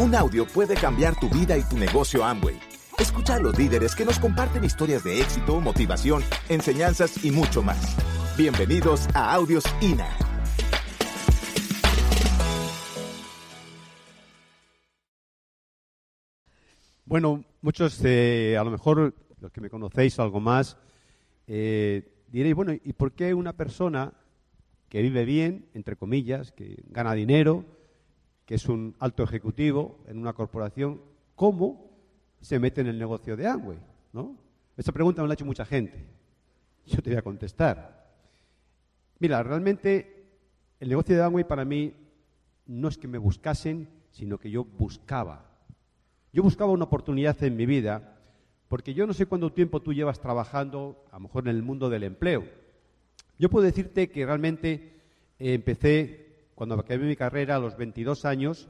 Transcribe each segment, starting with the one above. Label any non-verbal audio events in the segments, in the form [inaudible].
Un audio puede cambiar tu vida y tu negocio Amway. Escucha a los líderes que nos comparten historias de éxito, motivación, enseñanzas y mucho más. Bienvenidos a Audios INA. Bueno, muchos, eh, a lo mejor los que me conocéis algo más, eh, diréis, bueno, ¿y por qué una persona que vive bien, entre comillas, que gana dinero, que es un alto ejecutivo en una corporación, cómo se mete en el negocio de Amway? ¿no? Esta pregunta me la ha hecho mucha gente. Yo te voy a contestar. Mira, realmente el negocio de Amway para mí no es que me buscasen, sino que yo buscaba. Yo buscaba una oportunidad en mi vida, porque yo no sé cuánto tiempo tú llevas trabajando, a lo mejor en el mundo del empleo. Yo puedo decirte que realmente eh, empecé cuando acabé mi carrera a los 22 años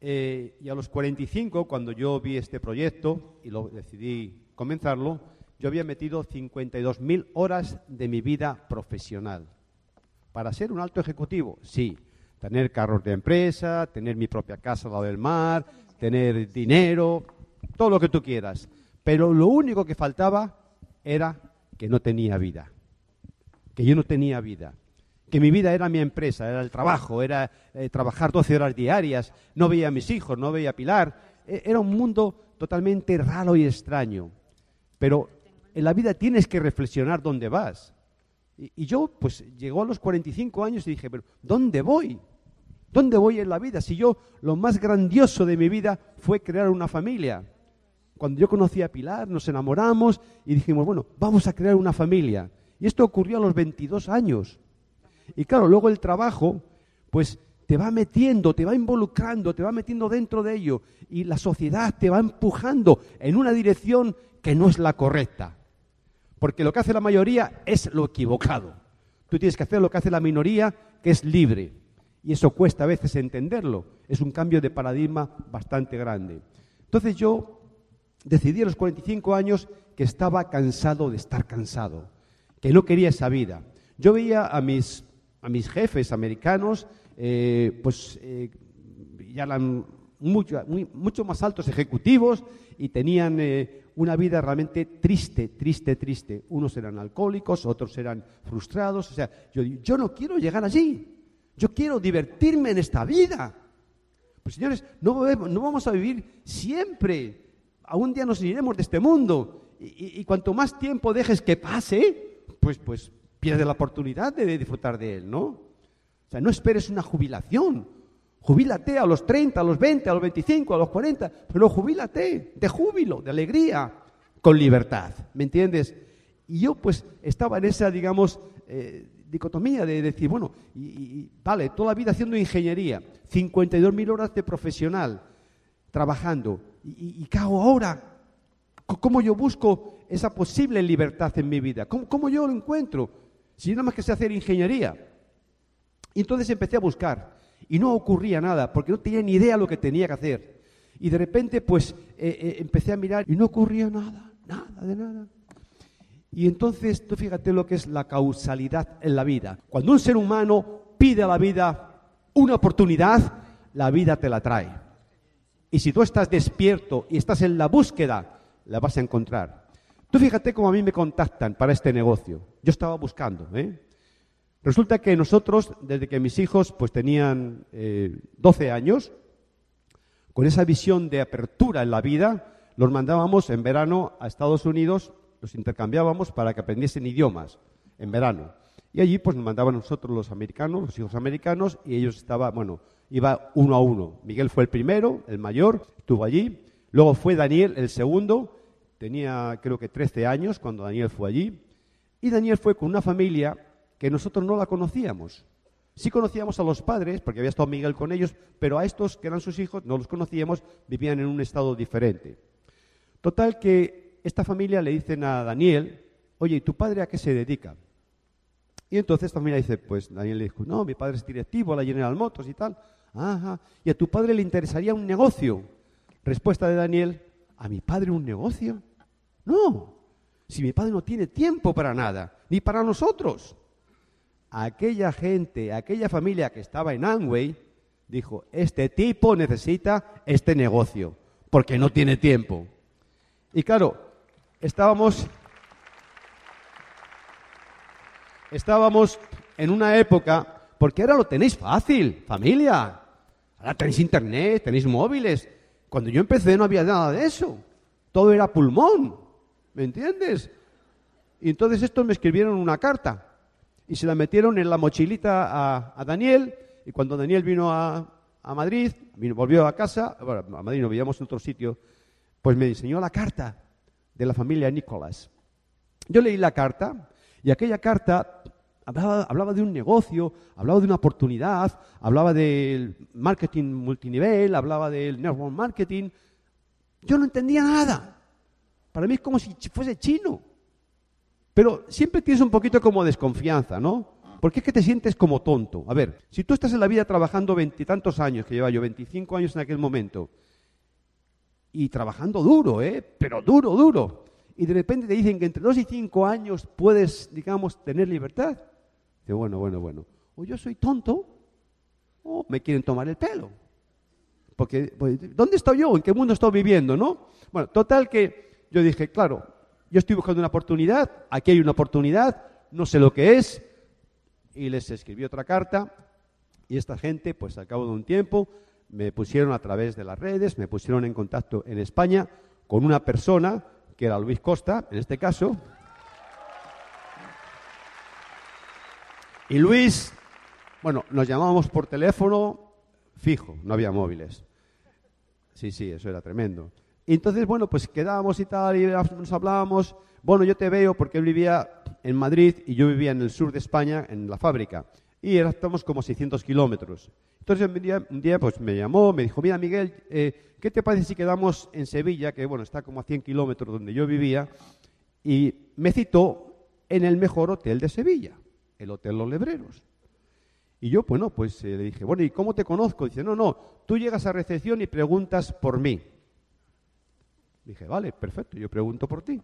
eh, y a los 45, cuando yo vi este proyecto y lo decidí comenzarlo, yo había metido 52.000 horas de mi vida profesional. Para ser un alto ejecutivo, sí. Tener carros de empresa, tener mi propia casa al lado del mar, tener dinero, todo lo que tú quieras. Pero lo único que faltaba era que no tenía vida. Que yo no tenía vida. Que mi vida era mi empresa, era el trabajo, era eh, trabajar 12 horas diarias, no veía a mis hijos, no veía a Pilar. E era un mundo totalmente raro y extraño. Pero en la vida tienes que reflexionar dónde vas. Y, y yo, pues, llegó a los 45 años y dije, pero ¿dónde voy? ¿Dónde voy en la vida? Si yo lo más grandioso de mi vida fue crear una familia. Cuando yo conocí a Pilar, nos enamoramos y dijimos, bueno, vamos a crear una familia. Y esto ocurrió a los 22 años. Y claro, luego el trabajo, pues te va metiendo, te va involucrando, te va metiendo dentro de ello. Y la sociedad te va empujando en una dirección que no es la correcta. Porque lo que hace la mayoría es lo equivocado. Tú tienes que hacer lo que hace la minoría, que es libre. Y eso cuesta a veces entenderlo. Es un cambio de paradigma bastante grande. Entonces yo decidí a los 45 años que estaba cansado de estar cansado, que no quería esa vida. Yo veía a mis, a mis jefes americanos, eh, pues eh, ya eran mucho, muy, mucho, más altos ejecutivos y tenían eh, una vida realmente triste, triste, triste. Unos eran alcohólicos, otros eran frustrados. O sea, yo, yo no quiero llegar allí. Yo quiero divertirme en esta vida. Pues señores, no, no vamos a vivir siempre. A un día nos iremos de este mundo. Y, y, y, cuanto más tiempo dejes que pase, pues, pues pierdes la oportunidad de disfrutar de él, ¿no? O sea, no esperes una jubilación. Jubílate a los 30, a los 20, a los 25, a los 40, pero jubílate de júbilo, de alegría, con libertad, ¿me entiendes? Y yo pues estaba en esa, digamos, eh, dicotomía de decir, bueno, vale, toda la vida haciendo ingeniería, 52.000 horas de profesional, trabajando, y, y, ¿qué hago ahora? ¿Cómo yo busco esa posible libertad en mi vida? ¿Cómo, cómo yo lo encuentro? Si nada más que sé hacer ingeniería. Y entonces empecé a buscar, y no ocurría nada, porque no tenía ni idea lo que tenía que hacer. Y de repente, pues, eh, eh, empecé a mirar y no ocurría nada, nada, de nada. Y entonces, tú fíjate lo que es la causalidad en la vida. Cuando un ser humano pide a la vida una oportunidad, la vida te la trae. Y si tú estás despierto y estás en la búsqueda, la vas a encontrar. Tú fíjate cómo a mí me contactan para este negocio. Yo estaba buscando. ¿eh? Resulta que nosotros, desde que mis hijos pues tenían eh, 12 años, con esa visión de apertura en la vida, los mandábamos en verano a Estados Unidos los intercambiábamos para que aprendiesen idiomas en verano. Y allí pues nos mandaban nosotros los americanos, los hijos americanos, y ellos estaban, bueno, iba uno a uno. Miguel fue el primero, el mayor, estuvo allí. Luego fue Daniel, el segundo, tenía creo que 13 años cuando Daniel fue allí. Y Daniel fue con una familia que nosotros no la conocíamos. Sí conocíamos a los padres, porque había estado Miguel con ellos, pero a estos que eran sus hijos no los conocíamos, vivían en un estado diferente. Total que esta familia le dicen a Daniel, oye, ¿y tu padre a qué se dedica? Y entonces esta familia dice, pues Daniel le dijo, no, mi padre es directivo la General Motors y tal. Ajá, y a tu padre le interesaría un negocio. Respuesta de Daniel, ¿a mi padre un negocio? No, si mi padre no tiene tiempo para nada, ni para nosotros. Aquella gente, aquella familia que estaba en Amway, dijo, este tipo necesita este negocio, porque no tiene tiempo. Y claro, estábamos, estábamos en una época, porque ahora lo tenéis fácil, familia. Ahora tenéis internet, tenéis móviles. Cuando yo empecé no había nada de eso. Todo era pulmón. ¿Me entiendes? Y entonces estos me escribieron una carta y se la metieron en la mochilita a, Daniel. Y cuando Daniel vino a, Madrid, volvió a casa, bueno, a Madrid no vivíamos en otro sitio, pues me enseñó la carta de la familia Nicolás. Yo leí la carta y aquella carta hablaba, de un negocio, hablaba de una oportunidad, hablaba del marketing multinivel, hablaba del network marketing. Yo no entendía nada. Para mí es como si fuese chino. Pero siempre tienes un poquito como desconfianza, ¿no? Porque es que te sientes como tonto. A ver, si tú estás en la vida trabajando veintitantos años, que lleva yo, veinticinco años en aquel momento, y trabajando duro, ¿eh? Pero duro, duro. Y de repente te dicen que entre dos y cinco años puedes, digamos, tener libertad. Dice, bueno, bueno, bueno. O yo soy tonto, o me quieren tomar el pelo. Porque, pues, ¿dónde estoy yo? ¿En qué mundo estoy viviendo, no? Bueno, total que yo dije, claro, yo estoy buscando una oportunidad, aquí hay una oportunidad, no sé lo que es, y les escribí otra carta, y esta gente, pues al cabo de un tiempo, me pusieron a través de las redes, me pusieron en contacto en España con una persona, que era Luis Costa, en este caso, y Luis, bueno, nos llamábamos por teléfono fijo, no había móviles. Sí, sí, eso era tremendo. Y entonces, bueno, pues quedábamos y tal, y nos hablábamos. Bueno, yo te veo porque él vivía en Madrid y yo vivía en el sur de España, en la fábrica. Y estamos como 600 kilómetros. Entonces un día, un día, pues me llamó, me dijo, mira Miguel, eh, ¿qué te parece si quedamos en Sevilla, que bueno, está como a 100 kilómetros donde yo vivía? Y me citó en el mejor hotel de Sevilla, el Hotel Los Lebreros. Y yo, bueno, pues eh, le dije, bueno, ¿y cómo te conozco? Dice, no, no, tú llegas a recepción y preguntas por mí. Dije, vale, perfecto, yo pregunto por ti.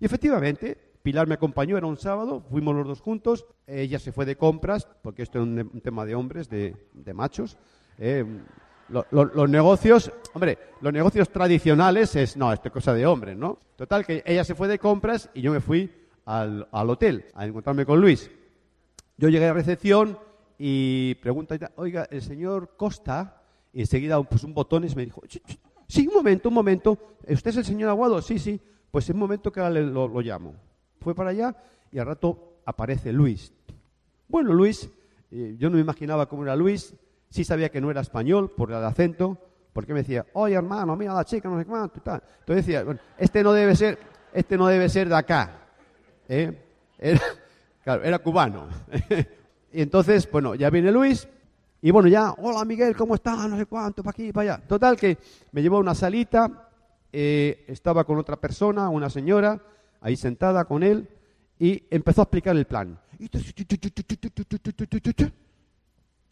Y efectivamente, Pilar me acompañó, era un sábado, fuimos los dos juntos, ella se fue de compras, porque esto es un, tema de hombres, de, machos. Eh, los negocios, hombre, los negocios tradicionales es, no, esto es cosa de hombres, ¿no? Total, que ella se fue de compras y yo me fui al, hotel a encontrarme con Luis. Yo llegué a recepción y pregunto, oiga, el señor Costa, y enseguida pues, un botón y me dijo, Sí, un momento, un momento. ¿Usted es el señor Aguado? Sí, sí. Pues en un momento que ahora lo, lo llamo. Fue para allá y al rato aparece Luis. Bueno, Luis, eh, yo no me imaginaba cómo era Luis. Sí sabía que no era español por el acento, porque me decía, oye hermano, mira la chica, no sé cuánto y tal. Entonces decía, bueno, este no debe ser, este no debe ser de acá. ¿eh? Era, [laughs] era cubano. [laughs] y entonces, bueno, ya viene Luis, y bueno, ya, hola Miguel, ¿cómo estás? No sé cuánto, para aquí, para allá. Total, que me llevó a una salita, eh, estaba con otra persona, una señora, ahí sentada con él, y empezó a explicar el plan.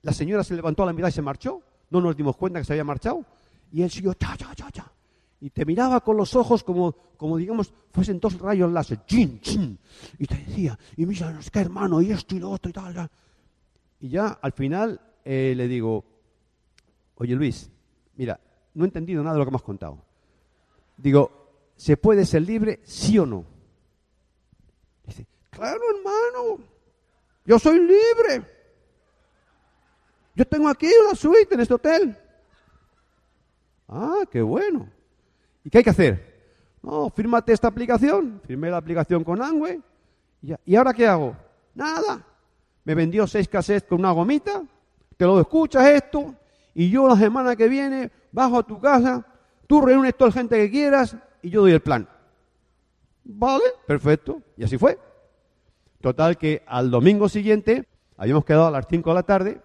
La señora se levantó a la mirada y se marchó. No nos dimos cuenta que se había marchado. Y él siguió, cha, cha, cha, cha. Y te miraba con los ojos como, como digamos, fuesen dos rayos láser. Chin, chin. Y te decía, y mira, es que hermano, y esto y lo otro y tal. Y ya al final eh, le digo, oye Luis, mira, no he entendido nada de lo que has contado. Digo, ¿se puede ser libre, sí o no? Dice, claro hermano, yo soy libre. Yo tengo aquí una suite en este hotel. Ah, qué bueno. ¿Y qué hay que hacer? No, fírmate esta aplicación. Firmé la aplicación con Angüe. Y, ¿Y ahora qué hago? Nada. Me vendió seis cassettes con una gomita te lo escuchas esto y yo la semana que viene bajo a tu casa, tú reúnes toda la gente que quieras y yo doy el plan. Vale, perfecto. Y así fue. Total que al domingo siguiente habíamos quedado a las 5 de la tarde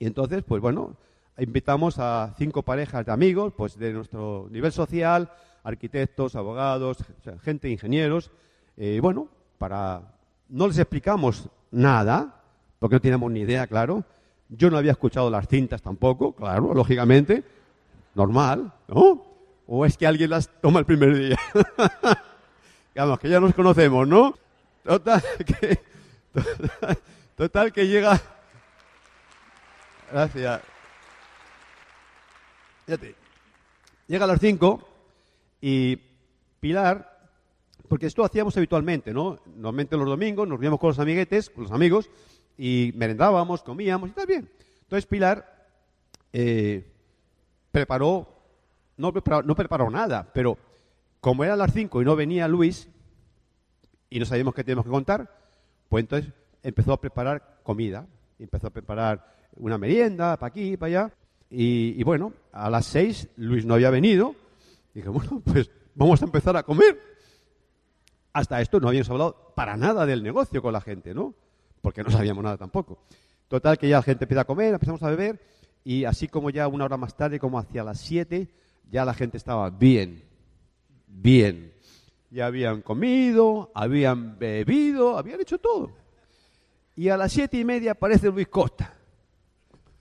y entonces, pues bueno, invitamos a cinco parejas de amigos, pues de nuestro nivel social, arquitectos, abogados, gente, ingenieros, y eh, bueno, para no les explicamos nada, porque no teníamos ni idea, claro, yo no había escuchado las cintas tampoco, claro, lógicamente. Normal, ¿no? ¿O es que alguien las toma el primer día? [laughs] Digamos, que ya nos conocemos, ¿no? Total [laughs] que, total, que llega... Gracias. Fíjate, llega a las 5 y Pilar, porque esto hacíamos habitualmente, ¿no? Normalmente los domingos nos reuníamos con los amiguetes, con los amigos, y merendábamos, comíamos y está bien. Entonces Pilar eh, preparó, no preparó, no preparó nada, pero como eran las 5 y no venía Luis, y no sabíamos qué teníamos que contar, pues entonces empezó a preparar comida, empezó a preparar una merienda para aquí, para allá, y, bueno, a las 6 Luis no había venido, y dije, bueno, pues vamos a empezar a comer. Hasta esto no habíamos hablado para nada del negocio con la gente, ¿no? Porque no sabíamos nada tampoco. Total, que ya la gente empieza a comer, empezamos a beber, y así como ya una hora más tarde, como hacia las 7, ya la gente estaba bien, bien. Ya habían comido, habían bebido, habían hecho todo. Y a las siete y media aparece Luis Costa.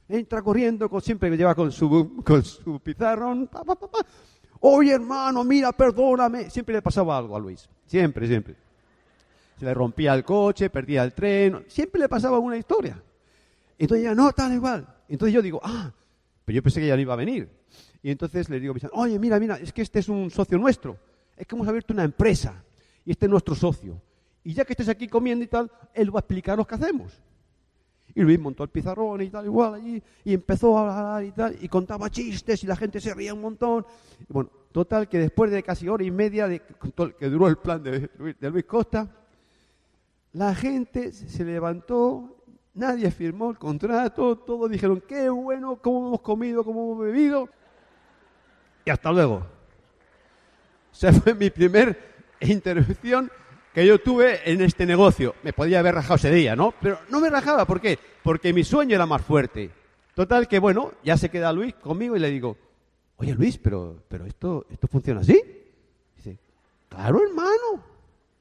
Entra corriendo, con, siempre que lleva con su, con su pizarrón. Oye, hermano, mira, perdóname. Siempre le pasaba algo a Luis. Siempre, siempre. Se le rompía el coche, perdía el tren. Siempre le pasaba una historia. Entonces ya, no, tal igual. Entonces yo digo, ah, pero yo pensé que ya no iba a venir. Y entonces le digo, oye, mira, mira, es que este es un socio nuestro. Es que hemos abierto una empresa y este es nuestro socio. Y ya que estés aquí comiendo y tal, él va a explicar lo que hacemos. Y Luis montó el pizarrón y tal, igual allí, y empezó a hablar y tal, y contaba chistes y la gente se reía un montón. Y bueno, total que después de casi hora y media de que duró el plan de de Luis Costa, la gente se levantó Nadie firmó el contrato, todos dijeron, qué bueno, cómo hemos comido, cómo hemos bebido. Y hasta luego. Esa [laughs] fue mi primer intervención que yo tuve en este negocio. Me podía haber rajado ese día, ¿no? Pero no me rajaba, ¿por qué? Porque mi sueño era más fuerte. Total que, bueno, ya se queda Luis conmigo y le digo, oye Luis, pero, pero esto, esto funciona así. Dice, claro hermano,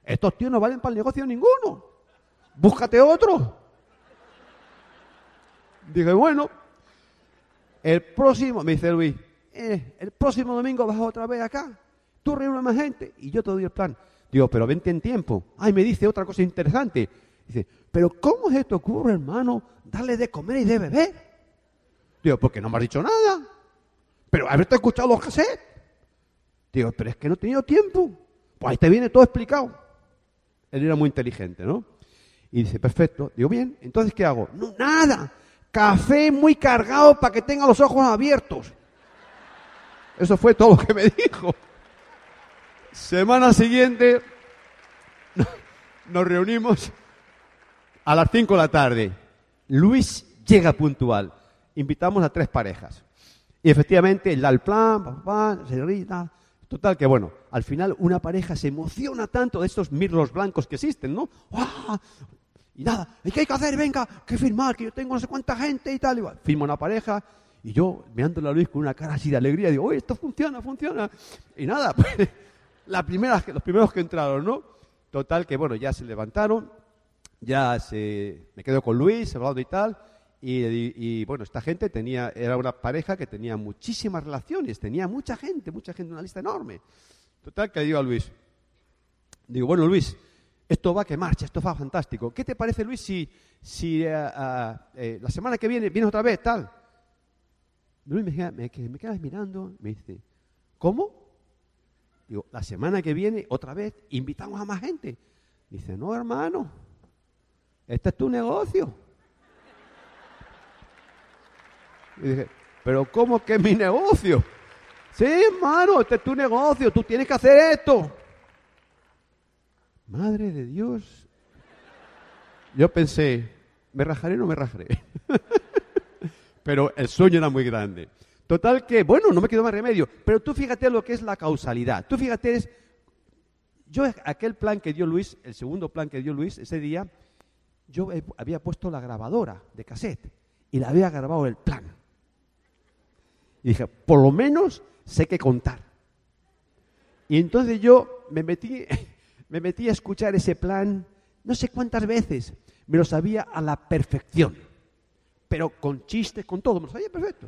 estos tíos no valen para el negocio ninguno. Búscate otro. Dije, bueno, el próximo, me dice Luis, eh, el próximo domingo vas otra vez acá, tú reúnes más gente y yo te doy el plan. Digo, pero vente en tiempo. Ay, me dice otra cosa interesante. Dice, pero ¿cómo se te ocurre, hermano, darle de comer y de beber? Digo, porque no me has dicho nada. Pero haberte escuchado los cassettes. Digo, pero es que no he tenido tiempo. Pues ahí te viene todo explicado. Él era muy inteligente, ¿no? Y dice, perfecto. Digo, bien, entonces ¿qué hago? No, nada café muy cargado para que tenga los ojos abiertos. Eso fue todo lo que me dijo. Semana siguiente nos reunimos a las 5 de la tarde. Luis llega puntual. Invitamos a tres parejas. Y efectivamente, él da el plan, papá, se. Total, que bueno, al final una pareja se emociona tanto de estos mirlos blancos que existen, ¿no? Y nada, ¿qué hay que hacer? Venga, que firmar, que yo tengo no sé cuánta gente y tal. Igual. Firma una pareja y yo mirándole a Luis con una cara así de alegría, digo, oye, esto funciona, funciona. Y nada, [laughs] pues, la los primeros que entraron, ¿no? Total, que bueno, ya se levantaron, ya se, me quedo con Luis, hablando y tal. Y, bueno, esta gente tenía, era una pareja que tenía muchísimas relaciones, tenía mucha gente, mucha gente, una lista enorme. Total, que le digo a Luis, digo, bueno, Luis, esto va que marcha, esto va fantástico. ¿Qué te parece, Luis, si, si eh, eh, la semana que viene vienes otra vez, tal? Luis me, me, me quedas mirando, me dice, ¿cómo? Digo, la semana que viene, otra vez, invitamos a más gente. Dice, no, hermano, este es tu negocio. Y dije, pero ¿cómo que mi negocio? Sí, hermano, este es tu negocio, tú tienes que hacer esto. Madre de Dios. Yo pensé, ¿me rajaré o no me rajaré? [laughs] pero el sueño era muy grande. Total que, bueno, no me quedó más remedio. Pero tú fíjate lo que es la causalidad. Tú fíjate, es, yo aquel plan que dio Luis, el segundo plan que dio Luis ese día, yo había puesto la grabadora de cassette y le había grabado el plan. Y dije, por lo menos sé qué contar. Y entonces yo me metí [laughs] me metí a escuchar ese plan no sé cuántas veces. Me lo sabía a la perfección. Pero con chistes, con todo, me lo sabía perfecto.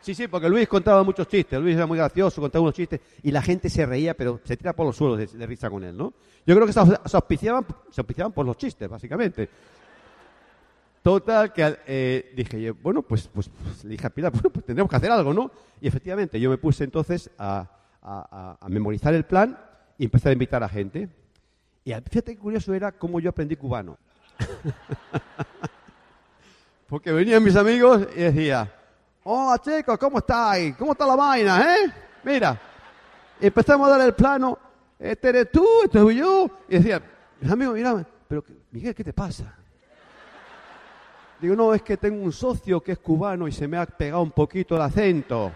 Sí, sí, porque Luis contaba muchos chistes, Luis era muy gracioso, contaba unos chistes y la gente se reía, pero se tira por los suelos de, risa con él, ¿no? Yo creo que se, auspiciaban, se auspiciaban por los chistes, básicamente. Total, que eh, dije, bueno, pues, pues, pues, le dije a Pilar, [laughs] bueno, pues tendremos que hacer algo, ¿no? Y efectivamente, yo me puse entonces a, memorizar el plan y empecé a invitar a gente. Y fíjate qué curioso era cómo yo aprendí cubano. [laughs] Porque venían mis amigos y decía, hola chicos, ¿cómo estáis? ¿Cómo está la vaina, eh? Mira, empezamos a dar el plano, este eres tú, este soy yo. Y decía, mis amigos miraban, pero Miguel, ¿qué te pasa? Digo, no, es que tengo un socio que es cubano y se me ha pegado un poquito el acento.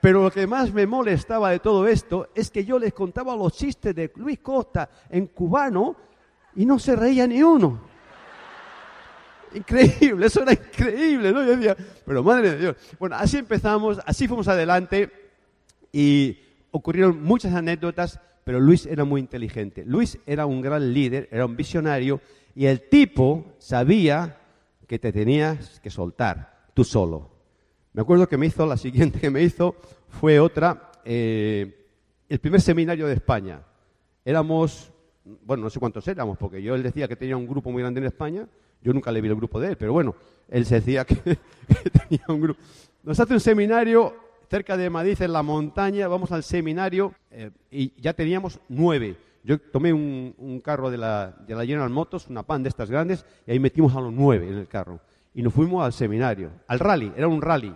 Pero lo que más me molestaba de todo esto es que yo les contaba los chistes de Luis Costa en cubano y no se reía ni uno. Increíble, eso era increíble, ¿no? Yo decía, pero madre de Dios. Bueno, así empezamos, así fuimos adelante y ocurrieron muchas anécdotas, pero Luis era muy inteligente. Luis era un gran líder, era un visionario y el tipo sabía que te tenías que soltar tú solo. Me acuerdo que me hizo, la siguiente que me hizo fue otra, eh, el primer seminario de España. Éramos, bueno, no sé cuántos éramos, porque yo él decía que tenía un grupo muy grande en España, yo nunca le vi el grupo de él, pero bueno, él se decía que, [laughs] tenía un grupo. Nos hace un seminario cerca de Madrid, en la montaña, vamos al seminario eh, y ya teníamos nueve. Yo tomé un, carro de la, de la General Motors, una pan de estas grandes, y ahí metimos a los nueve en el carro. Y nos fuimos al seminario, al rally, era un rally.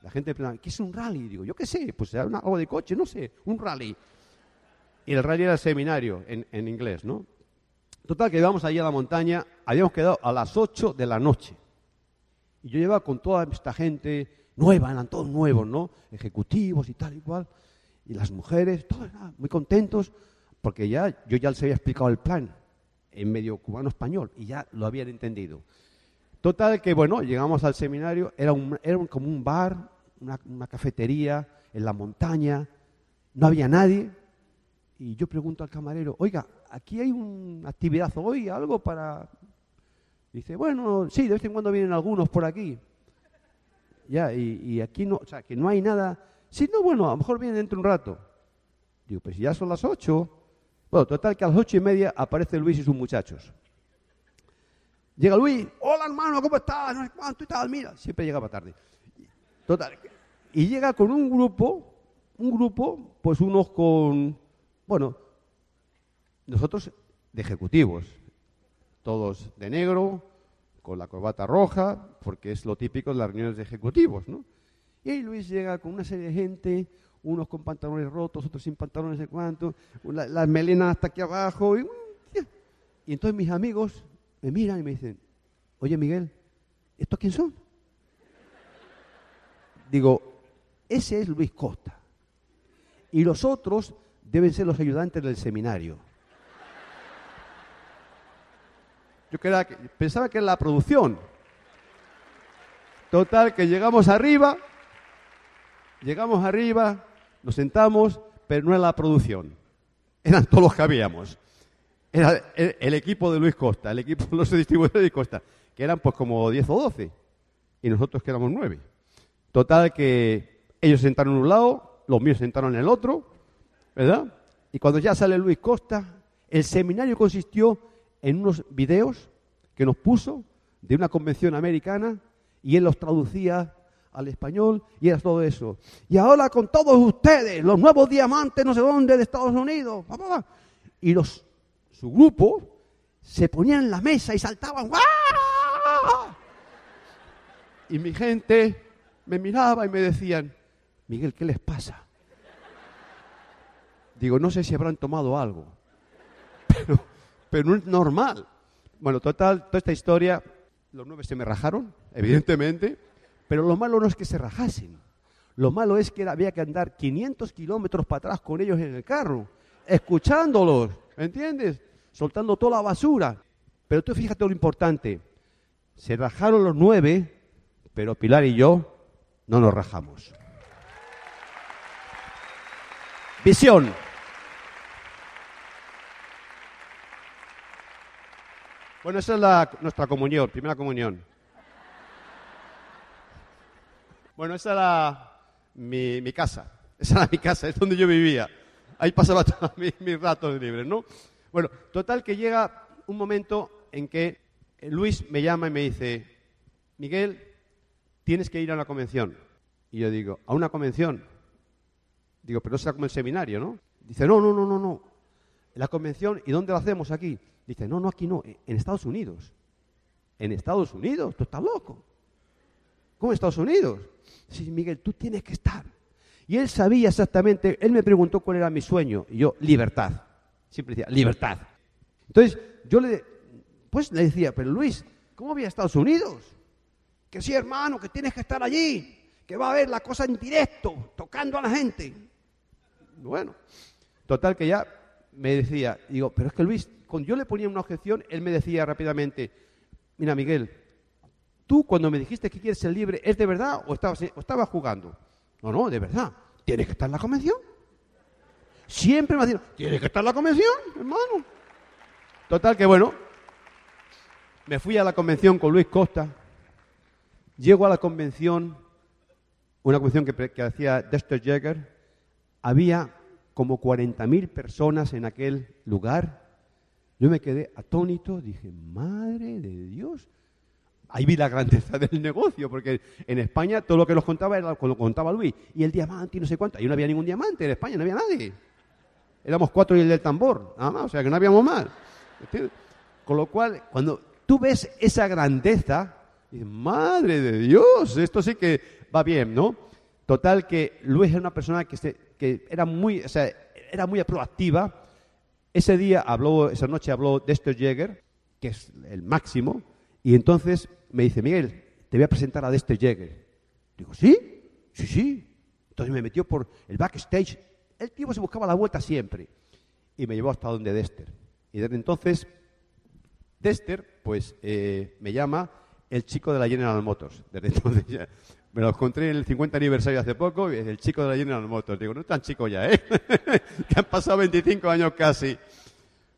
La gente preguntaba, ¿qué es un rally? digo, yo qué sé, pues era algo de coche, no sé, un rally. Y el rally era el seminario en, en inglés, ¿no? Total, que íbamos allí a la montaña, habíamos quedado a las ocho de la noche. Y yo llevaba con toda esta gente nueva, eran todos nuevos, ¿no? Ejecutivos y tal y cual. Y las mujeres, todos muy contentos porque ya yo ya les había explicado el plan en medio cubano-español y ya lo habían entendido. Total que, bueno, llegamos al seminario, era, un, era como un bar, una, cafetería en la montaña, no había nadie, y yo pregunto al camarero, oiga, ¿aquí hay una actividad hoy, algo para...? Dice, bueno, sí, de vez en cuando vienen algunos por aquí. Ya, y, aquí no, o sea, que no hay nada. Sí, no, bueno, a lo mejor vienen dentro de un rato. Digo, pues ya son las ocho. Bueno, total que a las ocho y media aparece Luis y sus muchachos. Llega Luis, hola hermano, ¿cómo estás? No sé cuánto y tal, mira, siempre llegaba tarde. Total, y llega con un grupo, un grupo, pues unos con, bueno, nosotros de ejecutivos, todos de negro, con la corbata roja, porque es lo típico de las reuniones de ejecutivos, ¿no? Y ahí Luis llega con una serie de gente, unos con pantalones rotos, otros sin pantalones de cuánto, las melenas hasta aquí abajo. Y, y, entonces mis amigos me miran y me dicen, oye Miguel, ¿estos quién son? Digo, ese es Luis Costa. Y los otros deben ser los ayudantes del seminario. Yo pensaba que era la producción. Total, que llegamos arriba, llegamos arriba, nos sentamos, pero no era la producción. Eran todos los que habíamos. Era el, equipo de Luis Costa, el equipo [laughs] de los distribuidores de Luis Costa, que eran pues como 10 o 12. Y nosotros que éramos 9. Total que ellos sentaron en un lado, los míos sentaron en el otro, ¿verdad? Y cuando ya sale Luis Costa, el seminario consistió en unos videos que nos puso de una convención americana y él los traducía al español y era todo eso. Y ahora con todos ustedes, los nuevos diamantes no sé dónde de Estados Unidos. Y los, su grupo se ponían en la mesa y saltaban. Y mi gente me miraba y me decían, Miguel, ¿qué les pasa? Digo, no sé si habrán tomado algo, [laughs] pero, pero no es normal. Bueno, total, toda esta historia, los nueve se me rajaron, evidentemente, pero lo malo no es que se rajasen. Lo malo es que había que andar 500 kilómetros para atrás con ellos en el carro, escuchándolos, ¿entiendes? Soltando toda la basura. Pero tú fíjate lo importante. Se rajaron los nueve, pero Pilar y yo no nos rajamos. Visión. Bueno, esa es la, nuestra comunión, primera comunión. Bueno, esa era mi, casa. Esa era mi casa, es donde yo vivía. Ahí pasaba [laughs] todos mis, ratos libres, ¿no? Bueno, total que llega un momento en que Luis me llama y me dice, Miguel, tienes que ir a una convención. Y yo digo, ¿a una convención? Digo, pero será como el seminario, ¿no? Dice, no, no, no, no, no. La convención, ¿y dónde la hacemos aquí? Dice, no, no, aquí no, en Estados Unidos. ¿En Estados Unidos? ¿Tú estás loco? ¿Cómo en Estados Unidos? Sí, Miguel, tú tienes que estar. Y él sabía exactamente, él me preguntó cuál era mi sueño. Y yo, libertad. Siempre decía, libertad. Entonces, yo le, pues le decía, pero Luis, ¿cómo voy a Estados Unidos? Que sí, hermano, que tienes que estar allí, que va a ver la cosa en directo, tocando a la gente. Bueno, total que ya me decía, digo, pero es que Luis, cuando yo le ponía una objeción, él me decía rápidamente, mira Miguel, tú cuando me dijiste que quieres ser libre, ¿es de verdad o estabas, o estabas jugando? No, no, de verdad. ¿Tienes que estar en la convención? Siempre me decía, ¿tienes que estar en la convención, hermano? Total que bueno, me fui a la convención con Luis Costa, llego a la convención, una convención que, que hacía Dexter Jagger, había como 40.000 personas en aquel lugar. Yo me quedé atónito, dije, madre de Dios. Ahí vi la grandeza [laughs] del negocio, porque en España todo lo que nos contaba era lo que contaba Luis. Y el diamante y no sé cuánto. Ahí no había ningún diamante en España, no había nadie. Éramos cuatro y el del tambor, nada más, o sea que no habíamos más. Con lo cual, cuando tú ves esa grandeza, dices, madre de Dios, esto sí que va bien, ¿no? Total que Luis era una persona que, se, que era muy, o sea, era muy proactiva. Ese día habló, esa noche habló Dexter Jäger, que es el máximo, y entonces me dice, Miguel, te voy a presentar a Dexter Jäger. Digo, ¿sí? Sí, sí. Entonces me metió por el backstage. El tipo se buscaba la vuelta siempre. Y me llevó hasta donde Dexter. Y desde entonces, Dexter, pues, eh, me llama el chico de la General Motors. Desde [laughs] entonces ya, me lo encontré en el 50 aniversario hace poco, el chico de la General Motors. Digo, no es tan chico ya, ¿eh? [laughs] que han pasado 25 años casi.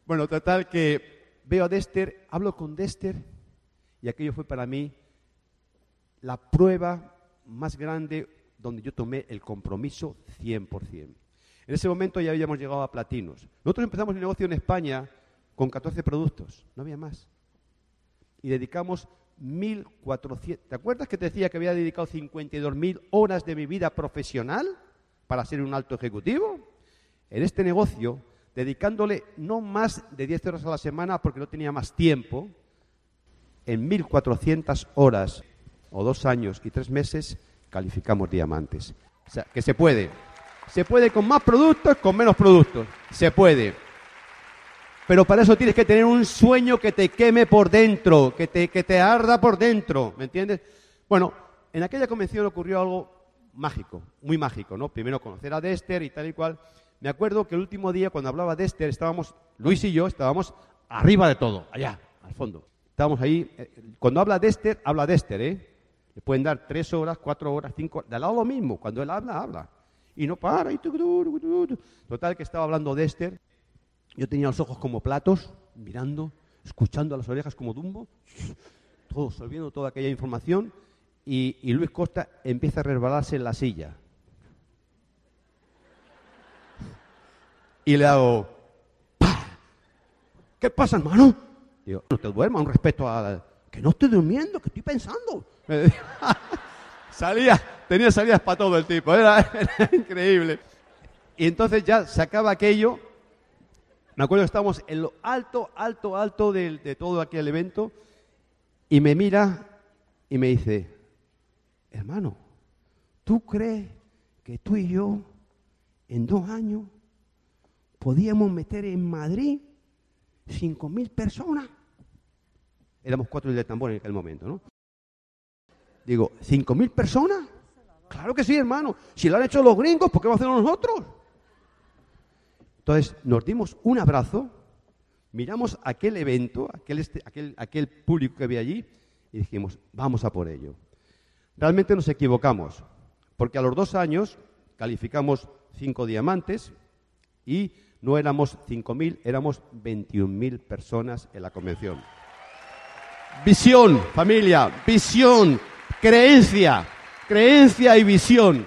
Bueno, total que veo a Dexter, hablo con Dexter, y aquello fue para mí la prueba más grande donde yo tomé el compromiso 100%. En ese momento ya habíamos llegado a platinos. Nosotros empezamos el negocio en España con 14 productos, no había más. Y dedicamos 1.400. ¿Te acuerdas que te decía que había dedicado 52.000 horas de mi vida profesional para ser un alto ejecutivo? En este negocio, dedicándole no más de 10 horas a la semana porque no tenía más tiempo, en 1.400 horas o dos años y tres meses calificamos diamantes. O sea, que se puede. Se puede con más productos, con menos productos. Se puede. Pero para eso tienes que tener un sueño que te queme por dentro, que te, que te arda por dentro. ¿Me entiendes? Bueno, en aquella convención ocurrió algo mágico, muy mágico, ¿no? Primero conocer a Dexter y tal y cual. Me acuerdo que el último día, cuando hablaba Dexter, estábamos, Luis y yo, estábamos arriba de todo, allá, al fondo. Estábamos ahí. Eh, cuando habla Dexter, habla Dexter, ¿eh? Le pueden dar tres horas, cuatro horas, cinco. De lado lo mismo. Cuando él habla, habla y no para. Y Total que estaba hablando de Esther. Yo tenía los ojos como platos, mirando, escuchando a las orejas como Dumbo, todo, absorbiendo toda aquella información. Y, Luis Costa empieza a resbalarse en la silla. Y le hago, ¿qué pasa, hermano? Digo, no te duermas, un respeto a... Que no estoy durmiendo, que estoy pensando. [laughs] salía, tenía salidas para todo el tipo, era, increíble. Y entonces ya se acaba aquello. Me acuerdo que estábamos en lo alto, alto, alto de, de todo aquel evento. Y me mira y me dice, hermano, ¿tú crees que tú y yo en dos años podíamos meter en Madrid cinco mil personas? Éramos cuatro de tambor en aquel momento, ¿no? Digo, ¿cinco mil personas? Claro que sí, hermano. Si lo han hecho los gringos, ¿por qué vamos a hacerlo nosotros? Entonces nos dimos un abrazo, miramos aquel evento, aquel, este, aquel, público que había allí, y dijimos, vamos a por ello. Realmente nos equivocamos, porque a los dos años calificamos cinco diamantes y no éramos cinco mil, éramos veintiún mil personas en la convención. Visión, familia, visión, creencia, creencia y visión.